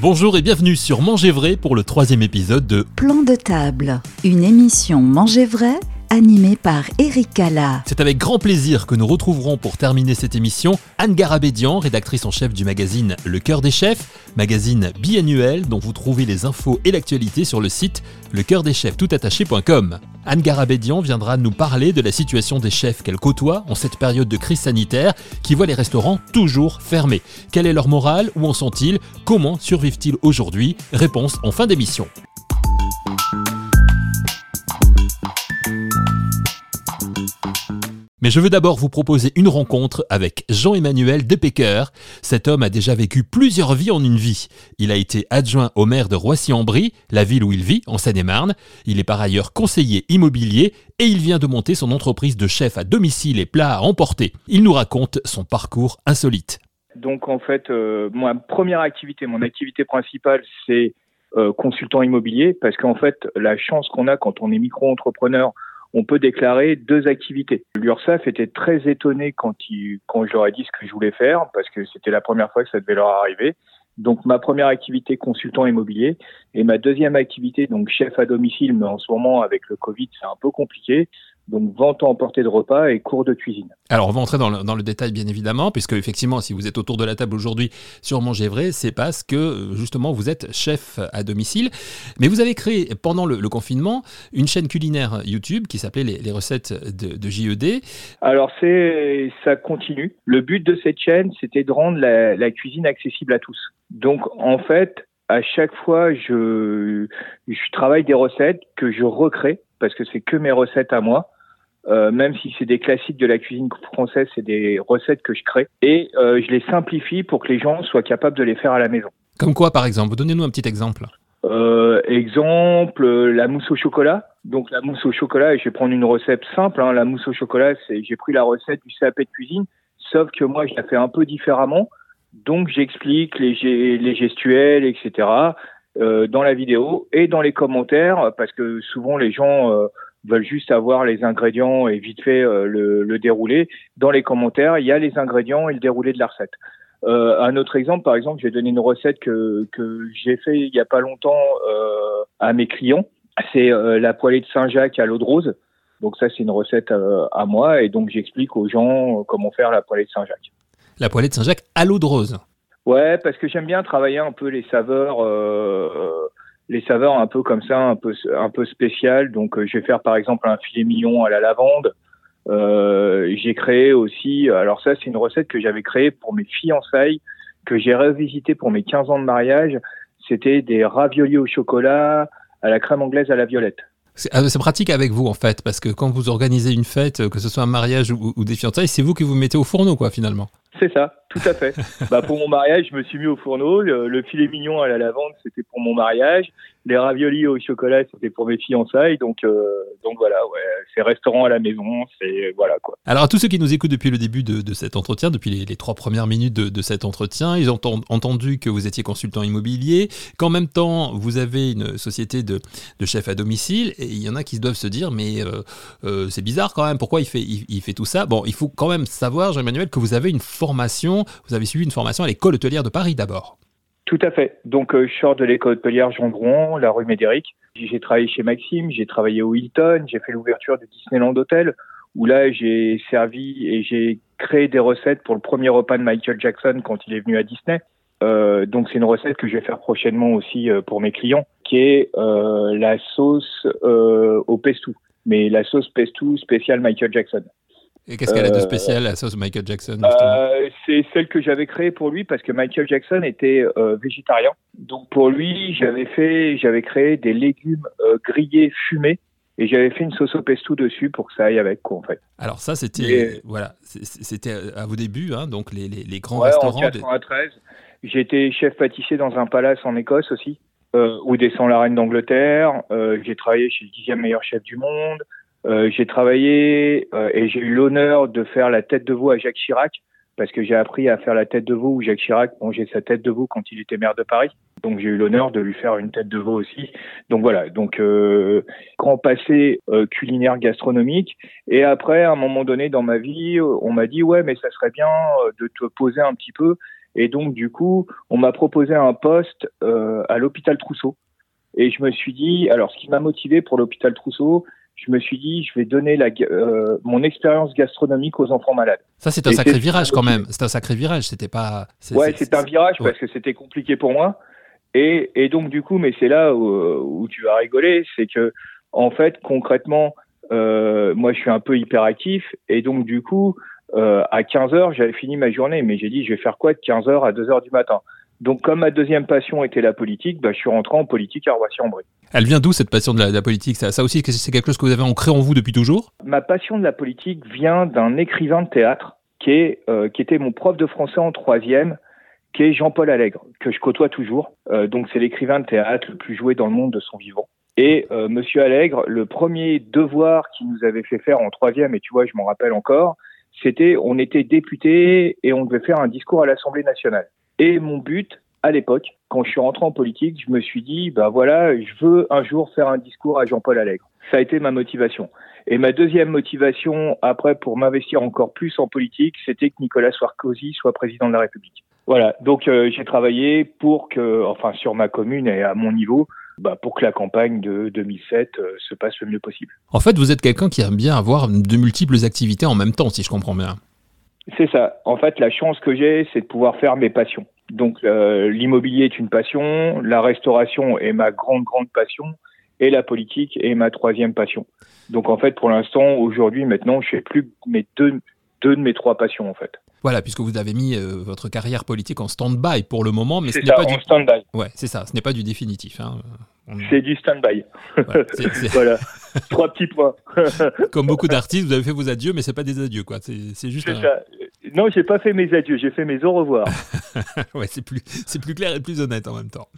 Bonjour et bienvenue sur Manger Vrai pour le troisième épisode de Plan de table, une émission Manger Vrai animée par Eric Cala. C'est avec grand plaisir que nous retrouverons pour terminer cette émission Anne Garabédian, rédactrice en chef du magazine Le Cœur des Chefs, magazine biannuel dont vous trouvez les infos et l'actualité sur le site lecoeurdeschefstoutattaché.com. Anne Garabédian viendra nous parler de la situation des chefs qu'elle côtoie en cette période de crise sanitaire qui voit les restaurants toujours fermés. Quelle est leur morale? Où en sont-ils? Comment survivent-ils aujourd'hui? Réponse en fin d'émission. Mais je veux d'abord vous proposer une rencontre avec Jean-Emmanuel Depecker. Cet homme a déjà vécu plusieurs vies en une vie. Il a été adjoint au maire de Roissy-en-Brie, la ville où il vit, en Seine-et-Marne. Il est par ailleurs conseiller immobilier et il vient de monter son entreprise de chef à domicile et plats à emporter. Il nous raconte son parcours insolite. Donc en fait, euh, ma première activité, mon activité principale, c'est euh, consultant immobilier parce qu'en fait, la chance qu'on a quand on est micro-entrepreneur, on peut déclarer deux activités. L'URSSAF était très étonné quand, quand je leur ai dit ce que je voulais faire, parce que c'était la première fois que ça devait leur arriver. Donc ma première activité consultant immobilier et ma deuxième activité donc chef à domicile mais en ce moment avec le Covid c'est un peu compliqué donc vente à emporter de repas et cours de cuisine. Alors on va entrer dans le, dans le, détail bien évidemment, puisque effectivement si vous êtes autour de la table aujourd'hui sur Manger Vrai, c'est parce que justement vous êtes chef à domicile. Mais vous avez créé pendant le, le confinement une chaîne culinaire YouTube qui s'appelait les, les, recettes de, de, JED. Alors c'est ça continue. Le but de cette chaîne c'était de rendre la, la cuisine accessible à tous. Donc en fait à chaque fois je, je travaille des recettes que je recrée parce que c'est que mes recettes à moi. Euh, même si c'est des classiques de la cuisine française, c'est des recettes que je crée et euh, je les simplifie pour que les gens soient capables de les faire à la maison. Comme quoi, par exemple Donnez-nous un petit exemple. Euh, exemple, la mousse au chocolat. Donc la mousse au chocolat, je vais prendre une recette simple. Hein. La mousse au chocolat, c'est j'ai pris la recette du CAP de cuisine, sauf que moi je la fais un peu différemment. Donc j'explique les, les gestuels, etc. Dans la vidéo et dans les commentaires, parce que souvent les gens veulent juste avoir les ingrédients et vite fait euh, le, le, déroulé. Dans les commentaires, il y a les ingrédients et le déroulé de la recette. Euh, un autre exemple, par exemple, j'ai donné une recette que, que j'ai fait il y a pas longtemps euh, à mes clients. C'est la poêlée de Saint-Jacques à l'eau de rose. Donc ça, c'est une recette à moi et donc j'explique aux gens comment faire la poêlée de Saint-Jacques. La poêlée de Saint-Jacques à l'eau de rose. Ouais, parce que j'aime bien travailler un peu les saveurs, les saveurs un peu comme ça, un peu un peu spéciales. Donc, euh, je vais faire par exemple un filet mignon à la lavande. Euh, j'ai créé aussi, alors ça c'est une recette que j'avais créée pour mes fiançailles, que j'ai revisité pour mes 15 ans de mariage. C'était des raviolis au chocolat à la crème anglaise à la violette. C'est pratique avec vous en fait, parce que quand vous organisez une fête, que ce soit un mariage ou, ou des fiançailles, c'est vous qui vous mettez au fourneau quoi finalement. C'est ça, tout à fait. bah, pour mon mariage, je me suis mis au fourneau. Le, le filet mignon à la lavande, c'était pour mon mariage. Les raviolis au chocolat, c'était pour mes fiançailles. Donc, euh, donc voilà, ouais, c'est restaurant à la maison, c'est voilà quoi. Alors à tous ceux qui nous écoutent depuis le début de, de cet entretien, depuis les, les, trois premières minutes de, de cet entretien, ils ont entendu que vous étiez consultant immobilier, qu'en même temps vous avez une société de, de chef à domicile, et il y en a qui doivent se dire mais euh, euh, c'est bizarre quand même, pourquoi il fait il, il fait tout ça? Bon, il faut quand même savoir, Jean-Emmanuel, que vous avez une vous avez suivi une formation à l'école hôtelière de Paris d'abord. Tout à fait. Donc, euh, je sors de l'école hôtelière Jean la rue Médéric. J'ai travaillé chez Maxime, j'ai travaillé au Hilton, j'ai fait l'ouverture du Disneyland Hotel, où là, j'ai servi et j'ai créé des recettes pour le premier repas de Michael Jackson quand il est venu à Disney. Euh, donc, c'est une recette que je vais faire prochainement aussi euh, pour mes clients, qui est euh, la sauce au pesto. Mais la sauce pesto spéciale Michael Jackson. Et qu'est-ce qu'elle a de spécial, la sauce Michael Jackson euh, C'est celle que j'avais créée pour lui parce que Michael Jackson était euh, végétarien. Donc pour lui, j'avais fait, j'avais créé des légumes euh, grillés fumés et j'avais fait une sauce au pesto dessus pour que ça aille avec quoi en fait. Alors ça c'était et... voilà, c'était à vos débuts hein, donc les, les, les grands ouais, restaurants. En 93, de... j'étais chef pâtissier dans un palace en Écosse aussi. Euh, où descend la reine d'Angleterre. Euh, j'ai travaillé chez le dixième meilleur chef du monde. Euh, j'ai travaillé euh, et j'ai eu l'honneur de faire la tête de veau à Jacques Chirac parce que j'ai appris à faire la tête de veau où Jacques Chirac mangeait sa tête de veau quand il était maire de Paris. Donc j'ai eu l'honneur de lui faire une tête de veau aussi. Donc voilà, donc euh, grand passé euh, culinaire gastronomique. Et après, à un moment donné dans ma vie, on m'a dit ouais, mais ça serait bien de te poser un petit peu Et donc, du coup, on m'a proposé un poste euh, à l'hôpital Trousseau. Et je me suis dit, alors, ce qui m'a motivé pour l'hôpital Trousseau, je me suis dit, je vais donner la, euh, mon expérience gastronomique aux enfants malades. Ça, c'est un sacré virage quand même. C'est un sacré virage. C'était pas. Ouais, c'est un virage parce que c'était compliqué pour moi. Et, et, donc, du coup, mais c'est là où, où, tu vas rigoler, c'est que, en fait, concrètement, euh, moi, je suis un peu hyperactif. Et donc, du coup, euh, à 15 heures, j'avais fini ma journée. Mais j'ai dit, je vais faire quoi de 15 heures à 2 heures du matin? Donc, comme ma deuxième passion était la politique, bah, je suis rentré en politique à Roissy-en-Brie. Elle vient d'où cette passion de la, politique? Ça, ça aussi, c'est quelque chose que vous avez ancré en vous depuis toujours? Ma passion de la politique vient d'un écrivain de théâtre qui, est, euh, qui était mon prof de français en troisième, qui est Jean-Paul Allègre, que je côtoie toujours. Euh, donc, c'est l'écrivain de théâtre le plus joué dans le monde de son vivant. Et euh, Monsieur Allègre, le premier devoir qu'il nous avait fait faire en troisième, et tu vois, je m'en rappelle encore, c'était on était député et on devait faire un discours à l'Assemblée nationale. Et mon but, à l'époque, quand je suis rentré en politique, je me suis dit, bah voilà, je veux un jour faire un discours à Jean-Paul Allègre. Ça a été ma motivation. Et ma deuxième motivation, après, pour m'investir encore plus en politique, c'était que Nicolas Sarkozy soit président de la République. Voilà. Donc, euh, j'ai travaillé pour que, enfin, sur ma commune et à mon niveau, bah, pour que la campagne de 2007 euh, se passe le mieux possible. En fait, vous êtes quelqu'un qui aime bien avoir de multiples activités en même temps, si je comprends bien. C'est ça. En fait, la chance que j'ai, c'est de pouvoir faire mes passions. Donc, euh, l'immobilier est une passion, la restauration est ma grande, grande passion, et la politique est ma troisième passion. Donc, en fait, pour l'instant, aujourd'hui, maintenant, je fais plus mes deux, deux de mes trois passions, en fait. Voilà, puisque vous avez mis euh, votre carrière politique en stand-by pour le moment, mais ce n'est pas du stand-by. Ouais, c'est ça. Ce n'est pas du définitif. Hein. C'est du stand-by. voilà. Trois petits points. Comme beaucoup d'artistes, vous avez fait vos adieux, mais c'est pas des adieux, quoi. C'est juste. Un... Ça. Non, j'ai pas fait mes adieux, j'ai fait mes au revoir. ouais, c'est plus, c'est plus clair et plus honnête en même temps.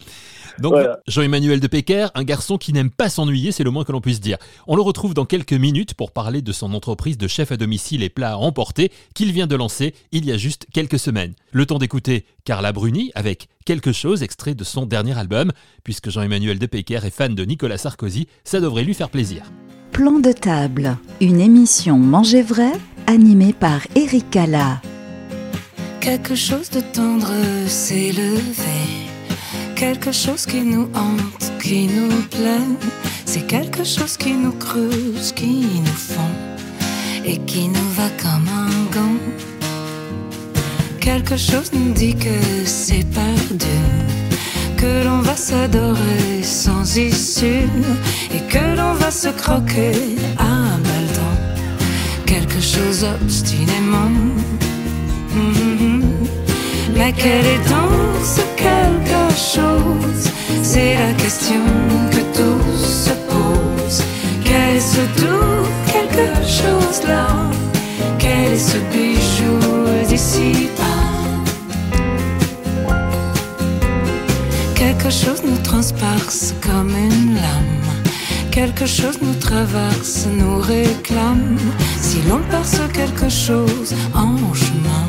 Donc, Jean-Emmanuel de Pecker, un garçon qui n'aime pas s'ennuyer, c'est le moins que l'on puisse dire. On le retrouve dans quelques minutes pour parler de son entreprise de chef à domicile et plats à emporter qu'il vient de lancer il y a juste quelques semaines. Le temps d'écouter Carla Bruni avec quelque chose extrait de son dernier album. Puisque Jean-Emmanuel de Pecker est fan de Nicolas Sarkozy, ça devrait lui faire plaisir. Plan de table, une émission Manger vrai animée par Erika La. Quelque chose de tendre s'est levé, quelque chose qui nous hante, qui nous plaît, c'est quelque chose qui nous creuse, qui nous fond et qui nous va comme un gant. Quelque chose nous dit que c'est perdu, que l'on va s'adorer sans issue et que l'on va se croquer à baldan. Quelque chose obstinément. Mm-hmm. Mais quel est donc ce quelque C'est la question que tous se posent. Quel est ce doux quelque chose là Quel est ce bijou d'ici Quelque chose nous transperce comme une lame. Quelque chose nous traverse, nous réclame. Si l'on perce quelque chose en chemin,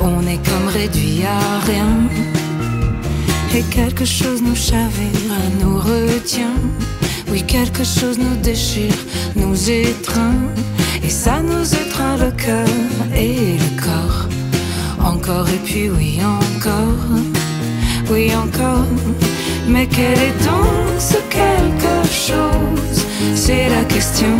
on est comme réduit à rien. Et quelque chose nous chavire, nous retient. Oui, quelque chose nous déchire, nous étreint. Et ça nous étreint le cœur et le corps. Encore et puis oui, encore oui encore. Mais quel est donc ce quelque chose? C'est la question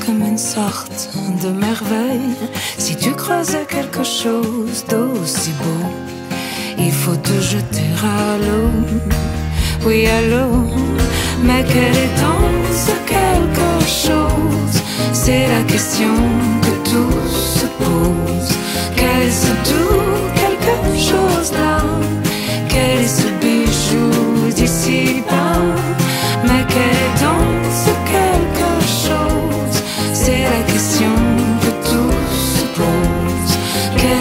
Comme une sorte de merveille. Si tu croisais quelque chose d'aussi beau, il faut te jeter à l'eau. Oui, à l'eau. Mais quel est donc ce quelque chose? C'est la question que tous se posent. Quel est ce doux quelque chose là? Quel est ce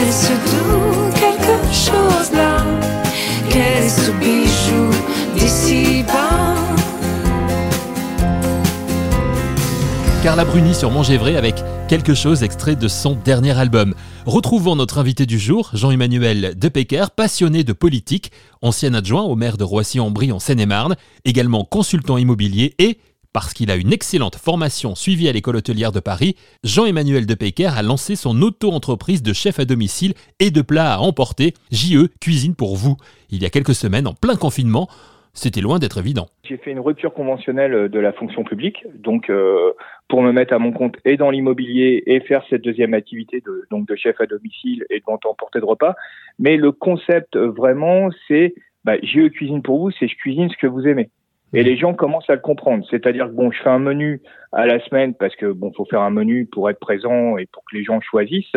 Quel ce doux quelque chose là Quel ce bijou d'ici bas? Carla Bruni sur Vrai avec quelque chose extrait de son dernier album. Retrouvons notre invité du jour, Jean-Emmanuel Depecker, passionné de politique, ancien adjoint au maire de Roissy-en-Brie en Seine-et-Marne, également consultant immobilier et parce qu'il a une excellente formation suivie à l'école hôtelière de Paris, Jean-Emmanuel Depecker a lancé son auto-entreprise de chef à domicile et de plats à emporter, JE Cuisine pour vous. Il y a quelques semaines, en plein confinement, c'était loin d'être évident. J'ai fait une rupture conventionnelle euh, de la fonction publique, donc euh, pour me mettre à mon compte et dans l'immobilier et faire cette deuxième activité de, donc de chef à domicile et de vente emporter de repas. Mais le concept euh, vraiment, c'est bah, JE cuisine pour vous, c'est je cuisine ce que vous aimez. Et les gens commencent à le comprendre. C'est-à-dire que bon, je fais un menu à la semaine parce que bon, faut faire un menu pour être présent et pour que les gens choisissent.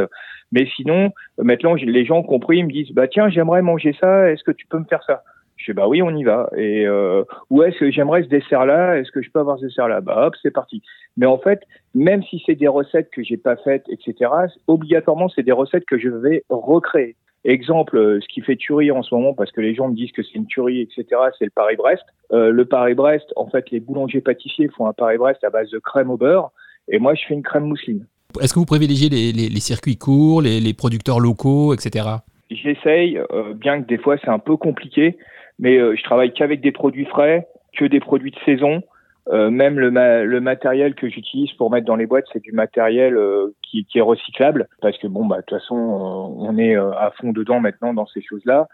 Mais sinon, maintenant, les gens ont compris, ils me disent, bah tiens, j'aimerais manger ça. Est-ce que tu peux me faire ça? Je dis bah oui, on y va. Et euh, où est-ce que j'aimerais ce dessert-là Est-ce que je peux avoir ce dessert-là Bah hop, c'est parti. Mais en fait, même si c'est des recettes que j'ai pas faites, etc., obligatoirement, c'est des recettes que je vais recréer. Exemple, euh, ce qui fait tuerie en ce moment, parce que les gens me disent que c'est une tuerie, etc., c'est le Paris-Brest. Euh, le Paris-Brest, en fait, les boulangers-pâtissiers font un Paris-Brest à base de crème au beurre, et moi, je fais une crème mousseline. Est-ce que vous privilégiez les, les, circuits courts, les, les, producteurs locaux, etc. J'essaye, euh, bien que des fois c'est un peu compliqué, mais euh, je travaille qu'avec des produits frais, que des produits de saison. Euh, même le, le, matériel que j'utilise pour mettre dans les boîtes, c'est du matériel euh, qui, qui, est recyclable, parce que bon, bah de toute façon, on est à fond dedans maintenant dans ces choses-là.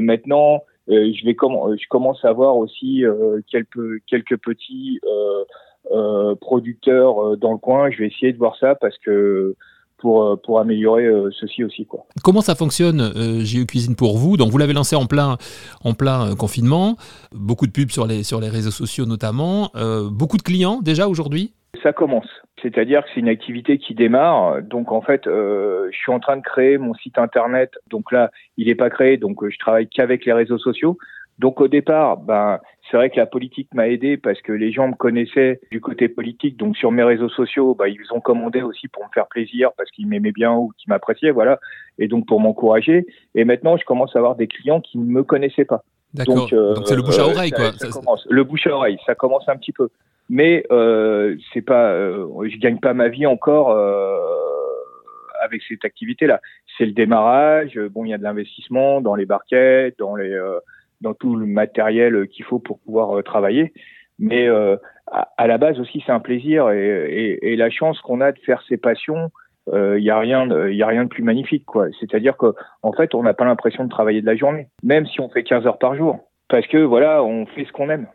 maintenant, je vais je commence à voir aussi quelques quelques petits producteurs dans le coin. Je vais essayer de voir ça parce que pour, euh, pour améliorer euh, ceci aussi. Quoi. Comment ça fonctionne, euh, JE Cuisine pour vous? Donc vous l'avez lancé en plein, en plein confinement, beaucoup de pubs sur les, sur les réseaux sociaux notamment, beaucoup de clients déjà aujourd'hui? Ça commence. C'est-à-dire que c'est une activité qui démarre. Donc en fait, je suis en train de créer mon site internet. Donc là, il n'est pas créé. Donc je travaille qu'avec les réseaux sociaux. Donc au départ, ben c'est vrai que la politique m'a aidé parce que les gens me connaissaient du côté politique. Donc sur mes réseaux sociaux, ben, ils ont commandé aussi pour me faire plaisir parce qu'ils m'aimaient bien ou qu'ils m'appréciaient, voilà. Et donc pour m'encourager. Et maintenant, je commence à avoir des clients qui ne me connaissaient pas. D'accord. Donc euh, c'est le bouche à oreille, quoi. Ça, commence. Le bouche à oreille, ça commence un petit peu. Mais euh, c'est pas, euh, je gagne pas ma vie encore. Euh, avec cette activité-là, c'est le démarrage. Bon, il y a de l'investissement dans les barquettes, dans les dans tout le matériel qu'il faut pour pouvoir euh, travailler. Mais euh, à, la base aussi, c'est un plaisir et, et, et la chance qu'on a de faire ses passions. Il euh, n'y a rien, il y a rien de plus magnifique, quoi. C'est-à-dire que en fait, on n'a pas l'impression de travailler de la journée, même si on fait 15 heures par jour, parce que voilà, on fait ce qu'on aime.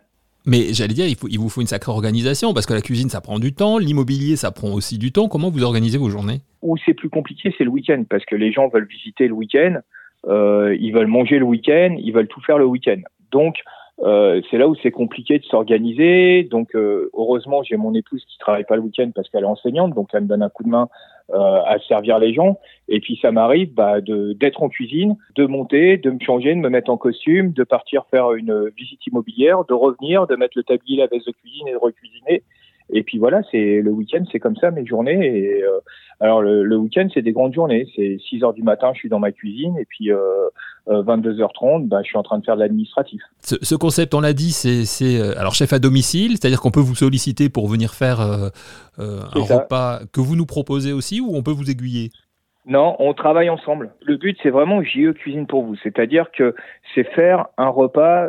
Mais j'allais dire, il, faut, il vous faut une sacrée organisation, parce que la cuisine, ça prend du temps, l'immobilier, ça prend aussi du temps. Comment vous organisez vos journées? Où c'est plus compliqué, c'est le week-end, parce que les gens veulent visiter le week-end. Euh, ils veulent manger le week-end, ils veulent tout faire le week-end. Donc, euh, c'est là où c'est compliqué de s'organiser. Donc, euh, heureusement, j'ai mon épouse qui travaille pas le week-end parce qu'elle est enseignante, donc elle me donne un coup de main euh, à servir les gens. Et puis, ça m'arrive bah, d'être en cuisine, de monter, de me changer, de me mettre en costume, de partir faire une visite immobilière, de revenir, de mettre le tablier, la veste de cuisine et de recuisiner. Et puis voilà, c'est le week-end, c'est comme ça mes journées. Et euh, alors le, le week-end, c'est des grandes journées. C'est 6 heures du matin, je suis dans ma cuisine, et puis euh, 22h30, euh, bah, je suis en train de faire de l'administratif. Ce, ce, concept, on l'a dit, c'est euh, alors chef à domicile, c'est-à-dire qu'on peut vous solliciter pour venir faire euh, un repas que vous nous proposez aussi, ou on peut vous aiguiller? Non, on travaille ensemble. Le but, c'est vraiment JE Cuisine pour vous. C'est-à-dire que c'est faire un repas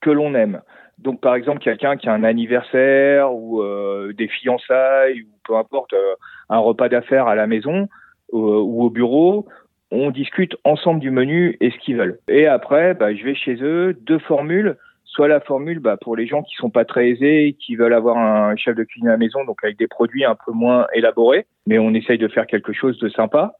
que l'on aime. Donc, par exemple, quelqu'un qui a un anniversaire ou euh, des fiançailles ou peu importe, euh, un repas d'affaires à la maison euh, ou au bureau, on discute ensemble du menu et ce qu'ils veulent. Et après, bah, je vais chez eux, deux formules. Soit la formule bah, pour les gens qui sont pas très aisés, qui veulent avoir un chef de cuisine à la maison, donc avec des produits un peu moins élaborés, mais on essaye de faire quelque chose de sympa.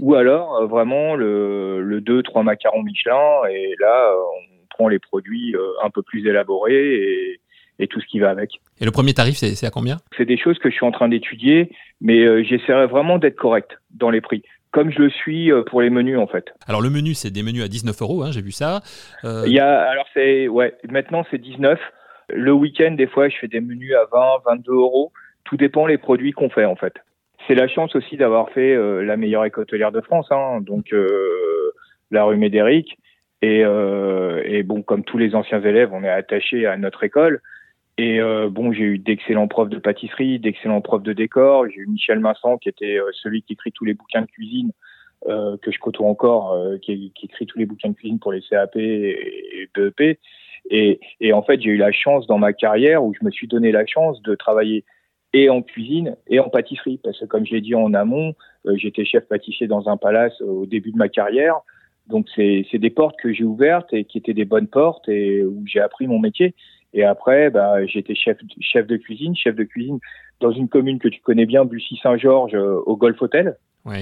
Ou alors vraiment le, le 2-3 macarons Michelin, et là, on les produits euh, un peu plus élaborés et, tout ce qui va avec. Et le premier tarif, c'est à combien? C'est des choses que je suis en train d'étudier, mais euh, j'essaierai vraiment d'être correct dans les prix comme je le suis euh, pour les menus en fait. Alors le menu, c'est des menus à 19 euros, hein, j'ai vu ça. Il y a, alors c'est, ouais, maintenant c'est 19. Le week-end, des fois, je fais des menus à 20, 22 euros. Tout dépend les produits qu'on fait en fait. C'est la chance aussi d'avoir fait la meilleure école hôtelière de France, hein, donc la rue Médéric. Et, euh, et, bon, comme tous les anciens élèves, on est attaché à notre école. Et euh, bon, j'ai eu d'excellents profs de pâtisserie, d'excellents profs de décor. J'ai eu Michel Masson, qui était euh, celui qui écrit tous les bouquins de cuisine, que je côtoie encore, qui, écrit tous les bouquins de cuisine pour les CAP et, BEP. Et, et en fait, j'ai eu la chance dans ma carrière où je me suis donné la chance de travailler et en cuisine et en pâtisserie. Parce que comme je l'ai dit en amont, j'étais chef pâtissier dans un palace au début de ma carrière. Donc c'est des portes que j'ai ouvertes et qui étaient des bonnes portes et où j'ai appris mon métier. Et après, bah, j'étais chef, chef de cuisine, chef de cuisine dans une commune que tu connais bien, Bussy-Saint-Georges, euh, au Golf Hotel.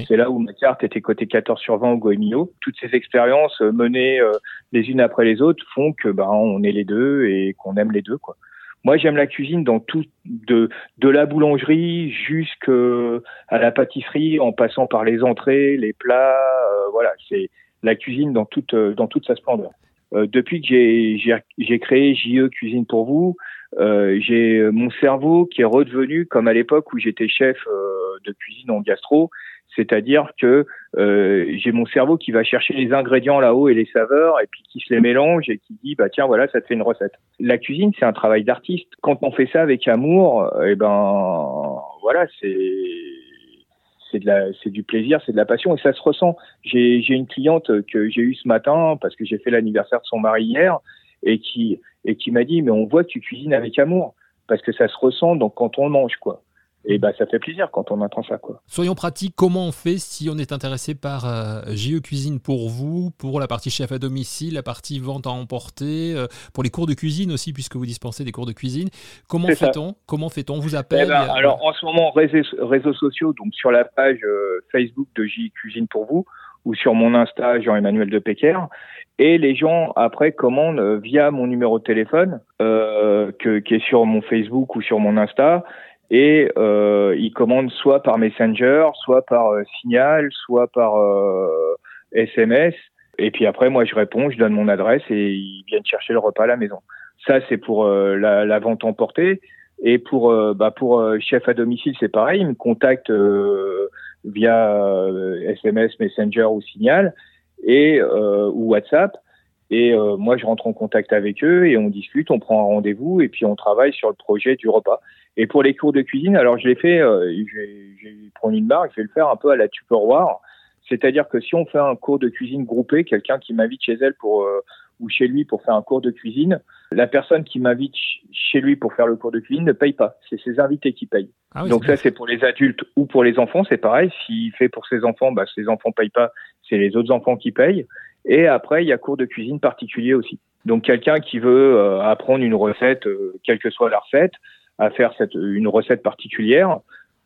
C'est là où ma carte était cotée 14 sur 20 au Goemio. Toutes ces expériences euh, menées euh, les unes après les autres font que bah, on est les deux et qu'on aime les deux. Quoi. Moi, j'aime la cuisine dans tout, de, de la boulangerie jusqu'à la pâtisserie, en passant par les entrées, les plats. voilà, c'est la cuisine dans toute, dans toute sa splendeur. Euh, depuis que j'ai créé JE Cuisine pour vous, euh, j'ai mon cerveau qui est redevenu comme à l'époque où j'étais chef euh, de cuisine en gastro, c'est-à-dire que euh, j'ai mon cerveau qui va chercher les ingrédients là-haut et les saveurs et puis qui se les mélange et qui dit bah tiens voilà ça te fait une recette. La cuisine c'est un travail d'artiste. Quand on fait ça avec amour, et eh ben voilà c'est c'est de la, c'est du plaisir, c'est de la passion et ça se ressent. J'ai, j'ai une cliente que j'ai eue ce matin parce que j'ai fait l'anniversaire de son mari hier et qui, et qui m'a dit mais on voit que tu cuisines avec amour parce que ça se ressent donc quand on mange quoi et bah ça fait plaisir quand on entend ça quoi. Soyons pratiques, comment on fait si on est intéressé par euh, JE Cuisine pour vous, pour la partie chef à domicile, la partie vente à emporter, euh, pour les cours de cuisine aussi puisque vous dispensez des cours de cuisine. Comment fait-on Comment fait-on Vous appelle eh ben, Alors en ce moment réseaux, sociaux, donc sur la page euh, Facebook de JE Cuisine pour vous ou sur mon Insta Jean-Emmanuel de Pecker. Et les gens après commandent via mon numéro de téléphone que, qui est sur mon Facebook ou sur mon Insta et euh, ils commandent soit par Messenger, soit par euh, Signal, soit par SMS. Euh, et puis après, moi, je réponds, je donne mon adresse et ils viennent chercher le repas à la maison. Ça, c'est pour euh, la, la, vente emportée. Et pour bah pour chef à domicile, c'est pareil. Ils me contactent via SMS, Messenger ou Signal et ou WhatsApp. Et moi, je rentre en contact avec eux et on discute, on prend un rendez-vous et puis on travaille sur le projet du repas. Et pour les cours de cuisine, alors je l'ai fait, euh, j'ai pris une marque, je vais le faire un peu à la Tupperware. C'est-à-dire que si on fait un cours de cuisine groupé, quelqu'un qui m'invite chez elle pour euh, ou chez lui pour faire un cours de cuisine, la personne qui m'invite chez lui pour faire le cours de cuisine ne paye pas. C'est ses invités qui payent. Ah Donc ça, c'est pour les adultes ou pour les enfants, c'est pareil. S'il fait pour ses enfants, bah, ses enfants payent pas, c'est les autres enfants qui payent. Et après, il y a cours de cuisine particulier aussi. Donc quelqu'un qui veut euh, apprendre une recette, quelle que soit la recette, à faire cette, une recette particulière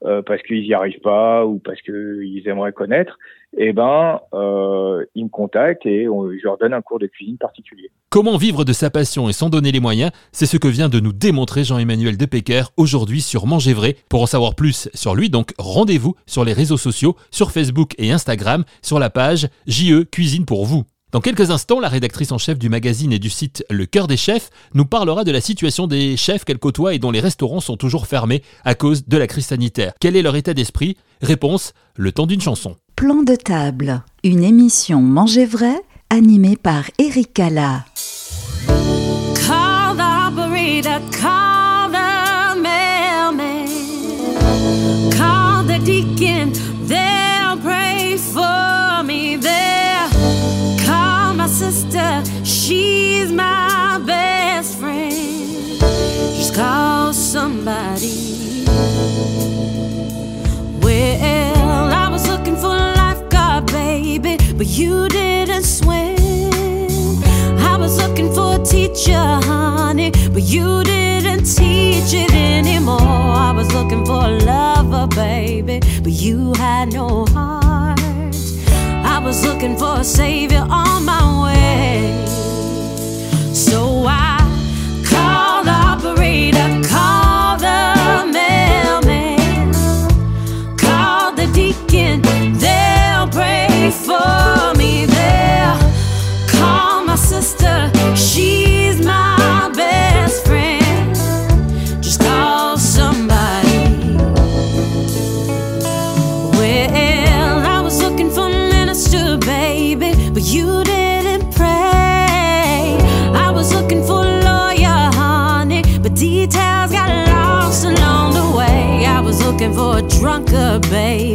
euh, parce qu'ils n'y arrivent pas ou parce qu'ils aimeraient connaître, eh ben, euh, ils me contactent et je leur donne un cours de cuisine particulier. Comment vivre de sa passion et s'en donner les moyens C'est ce que vient de nous démontrer Jean-Emmanuel Depecker aujourd'hui sur Manger Vrai. Pour en savoir plus sur lui, donc rendez-vous sur les réseaux sociaux, sur Facebook et Instagram, sur la page JE Cuisine pour vous. Dans quelques instants, la rédactrice en chef du magazine et du site Le Cœur des Chefs nous parlera de la situation des chefs qu'elle côtoie et dont les restaurants sont toujours fermés à cause de la crise sanitaire. Quel est leur état d'esprit? Réponse le temps d'une chanson. Plan de table, une émission Manger vrai animée par Eric Cala. Teacher, honey, but you didn't teach it anymore. I was looking for a lover, baby, but you had no heart. I was looking for a savior on my way.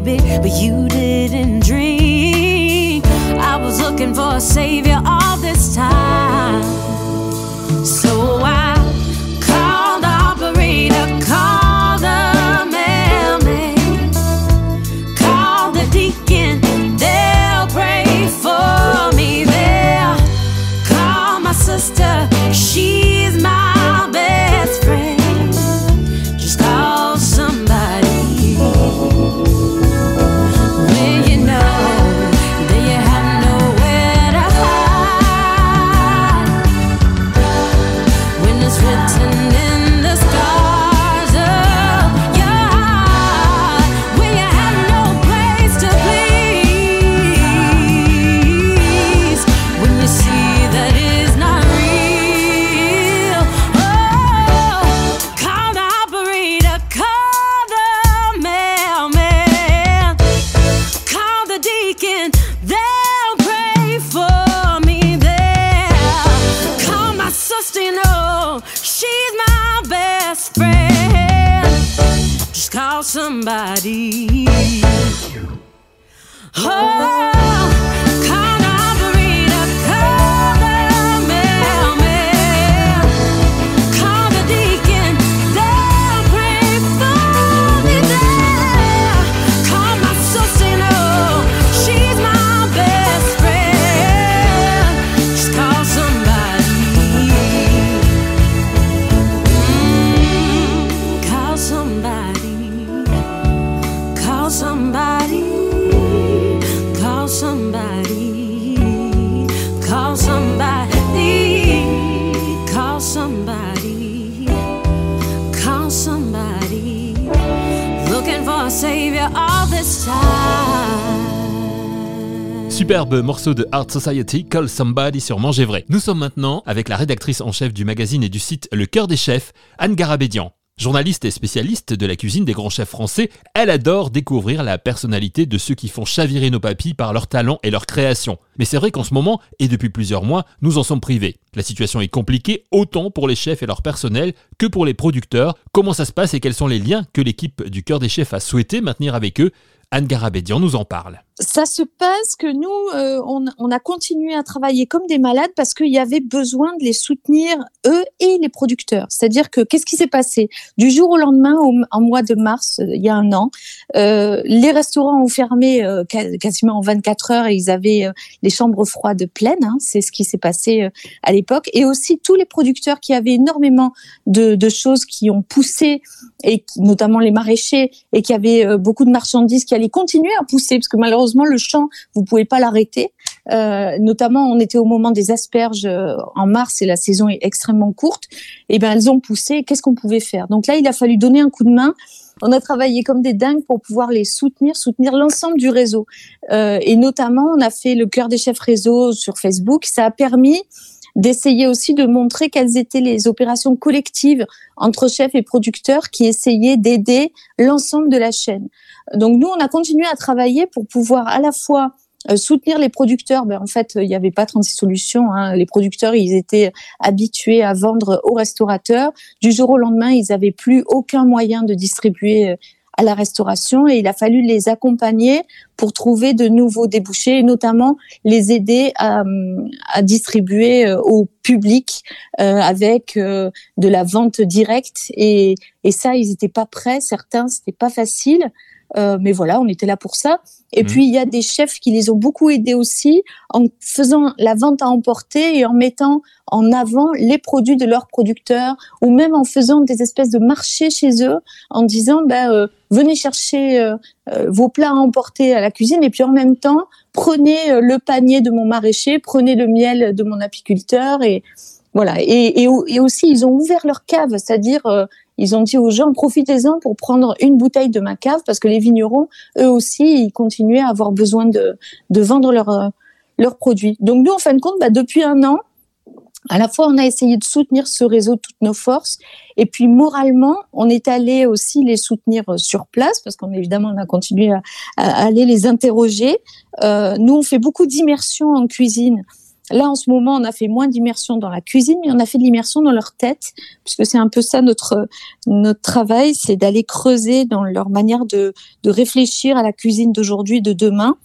Baby, but you didn't dream. I was looking for a savior Superbe morceau de Art Society, Call Somebody sur Manger Vrai. Nous sommes maintenant avec la rédactrice en chef du magazine et du site Le Cœur des Chefs, Anne Garabédian. Journaliste et spécialiste de la cuisine des grands chefs français, elle adore découvrir la personnalité de ceux qui font chavirer nos papilles par leur talent et leur création. Mais c'est vrai qu'en ce moment, et depuis plusieurs mois, nous en sommes privés. La situation est compliquée autant pour les chefs et leur personnel que pour les producteurs. Comment ça se passe et quels sont les liens que l'équipe du Cœur des Chefs a souhaité maintenir avec eux? Anne Garabédian nous en parle. Ça se passe que nous, euh, on, a continué à travailler comme des malades parce qu'il y avait besoin de les soutenir, eux et les producteurs. C'est-à-dire que qu'est-ce qui s'est passé? Du jour au lendemain, en mois de mars, euh, il y a un an, euh, les restaurants ont fermé quasiment en 24 heures et ils avaient les chambres froides pleines. hein. C'est ce qui s'est passé à l'époque. Et aussi tous les producteurs qui avaient énormément de, choses qui ont poussé, et notamment les maraîchers, et qui avaient beaucoup de marchandises qui allaient continuer à pousser, parce que malheureusement, le champ, vous pouvez pas l'arrêter. Euh, notamment, on était au moment des asperges euh, en mars et la saison est extrêmement courte. Et ben, elles ont poussé. Qu'est-ce qu'on pouvait faire? Donc là, il a fallu donner un coup de main. On a travaillé comme des dingues pour pouvoir les soutenir, soutenir l'ensemble du réseau. Euh, et notamment, on a fait le cœur des chefs réseau sur Facebook. Ça a permis d'essayer aussi de montrer quelles étaient les opérations collectives entre chefs et producteurs qui essayaient d'aider l'ensemble de la chaîne. Donc nous, on a continué à travailler pour pouvoir à la fois euh, soutenir les producteurs. Ben, en fait, il n'y avait pas 36 solutions. Hein. Les producteurs, ils étaient habitués à vendre aux restaurateurs. Du jour au lendemain, ils n'avaient plus aucun moyen de distribuer euh, à la restauration et il a fallu les accompagner pour trouver de nouveaux débouchés et notamment les aider à, à distribuer euh, au public euh, avec euh, de la vente directe et, et ça ils n'étaient pas prêts certains c'était pas facile euh, mais voilà on était là pour ça. Et Mhm. puis il y a des chefs qui les ont beaucoup aidés aussi en faisant la vente à emporter et en mettant en avant les produits de leurs producteurs ou même en faisant des espèces de marchés chez eux en disant ben euh, venez chercher euh, euh, vos plats à emporter à la cuisine. Et puis en même temps prenez le panier de mon maraîcher, prenez le miel de mon apiculteur et voilà. Et, et, au- et aussi ils ont ouvert leur cave, c'est-à-dire ils ont dit aux gens profitez-en pour prendre une bouteille de ma cave parce que les vignerons eux aussi ils continuaient à avoir besoin de vendre leurs euh, leurs produits. Donc nous en fin de compte bah, depuis un an à la fois, on a essayé de soutenir ce réseau de toutes nos forces, et puis moralement, on est allé aussi les soutenir euh, sur place, parce qu'on évidemment on a continué à, à aller les interroger. Euh, nous, on fait beaucoup d'immersion en cuisine Là, en ce moment, on a fait moins d'immersion dans la cuisine, mais on a fait de l'immersion dans leur tête, puisque c'est un peu ça notre notre travail, c'est d'aller creuser dans leur manière de de réfléchir à la cuisine d'aujourd'hui, de demain.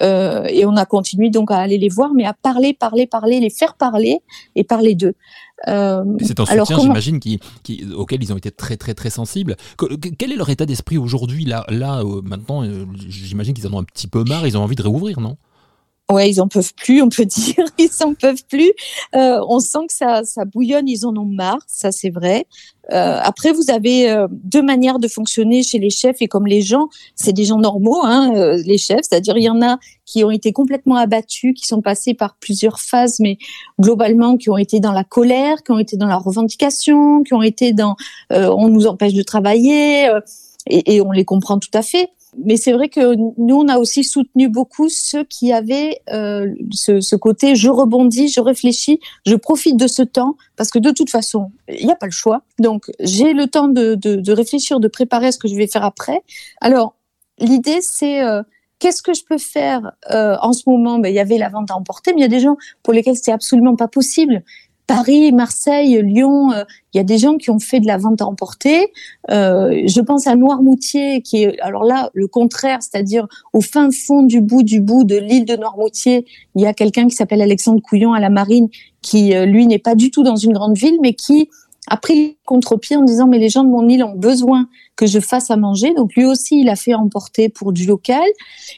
Euh, et on a continué donc à aller les voir, mais à parler, parler, parler, les faire parler et parler d'eux. Euh, c'est un soutien, j'imagine, qui, qui, auquel ils ont été très, très, très sensibles. Quel est leur état d'esprit aujourd'hui Là, là euh, maintenant, j'imagine qu'ils en ont un petit peu marre, ils ont envie de réouvrir, non? Ouais, ils en peuvent plus, on peut dire, ils en peuvent plus. Euh, on sent que ça, ça bouillonne, ils en ont marre, ça c'est vrai. Euh, après, vous avez euh, deux manières de fonctionner chez les chefs et comme les gens, c'est des gens normaux, hein, euh, les chefs, c'est-à-dire il y en a qui ont été complètement abattus, qui sont passés par plusieurs phases, mais globalement qui ont été dans la colère, qui ont été dans la revendication, qui ont été dans on nous empêche de travailler et, et on les comprend tout à fait mais c'est vrai que nous, on a aussi soutenu beaucoup ceux qui avaient euh, ce, côté je rebondis, je réfléchis, je profite de ce temps, parce que de toute façon, il n'y a pas le choix. Donc, j'ai le temps de, de, de, réfléchir, de préparer ce que je vais faire après. Alors, l'idée, c'est... Euh, Qu'est-ce que je peux faire euh, en ce moment? Ben, Il y avait la vente à emporter, mais il y a des gens pour lesquels c'est absolument pas possible. Paris, Marseille, Lyon, euh, il y a des gens qui ont fait de la vente à emporter. Euh, je pense à Noirmoutier, qui est alors là le contraire, c'est-à-dire au fin fond du bout du bout de l'île de Noirmoutier, il y a quelqu'un qui s'appelle Alexandre Couillon à la Marine, qui euh, lui n'est pas du tout dans une grande ville, mais qui a pris contre-pied en disant mais les gens de mon île ont besoin que je fasse à manger. Donc lui aussi, il a fait emporter pour du local.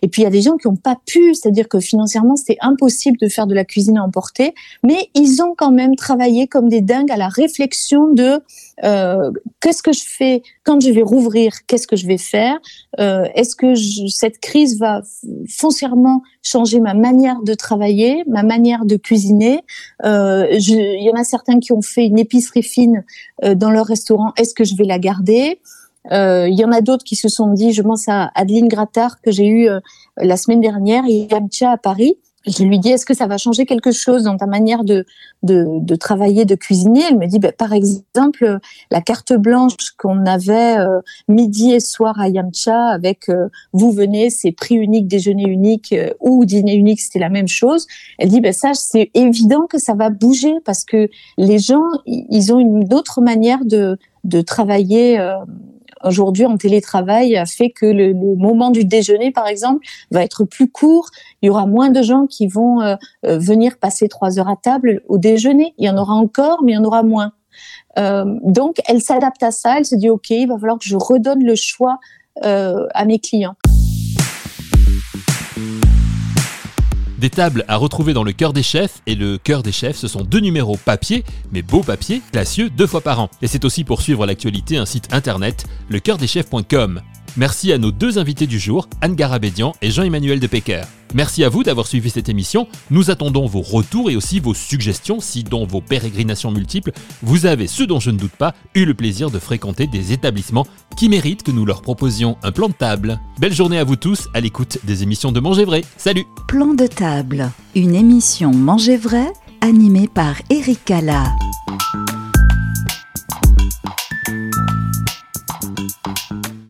Et puis il y a des gens qui n'ont pas pu, c'est-à-dire que financièrement, c'était impossible de faire de la cuisine à emporter. Mais ils ont quand même travaillé comme des dingues à la réflexion de euh, qu'est-ce que je fais quand je vais rouvrir, qu'est-ce que je vais faire? Euh, Est-ce que je, cette crise va foncièrement changer ma manière de travailler, ma manière de cuisiner? Euh, Il y en a certains qui ont fait une épicerie fine euh, dans leur restaurant. Est-ce que je vais la garder? Il y en a d'autres qui se sont dit, je pense à Adeline Grattard que j'ai eu euh, la semaine dernière, Yamcha à Paris. Je lui dis, est-ce que ça va changer quelque chose dans ta manière de, de, de travailler, de cuisiner? Elle me dit, bah, par exemple, la carte blanche qu'on avait euh, midi et soir à Yamcha avec vous venez, c'est prix unique, déjeuner unique ou dîner unique, c'était la même chose. Elle dit, bah, ça, c'est évident que ça va bouger parce que les gens, ils ont une autre manière de, de travailler aujourd'hui en télétravail fait que le, le, moment du déjeuner, par exemple, va être plus court. Il y aura moins de gens qui vont euh, euh, venir passer trois heures à table au déjeuner. Il y en aura encore, mais il y en aura moins. Euh, donc, elle s'adapte à ça. Elle se dit, OK, il va falloir que je redonne le choix euh, à mes clients. Des tables à retrouver dans le cœur des chefs, et le cœur des chefs, ce sont deux numéros papier, mais beau papier, classieux, deux fois par an. Et c'est aussi pour suivre l'actualité un site internet, lecoeurdechefs.com. Merci à nos deux invités du jour, Anne Garabédian et Jean-Emmanuel de Pecker. Merci à vous d'avoir suivi cette émission. Nous attendons vos retours et aussi vos suggestions si dans vos pérégrinations multiples, vous avez, ce dont je ne doute pas, eu le plaisir de fréquenter des établissements qui méritent que nous leur proposions un plan de table. Belle journée à vous tous à l'écoute des émissions de Manger Vrai. Salut Plan de table, une émission Manger Vrai animée par Eric Cala.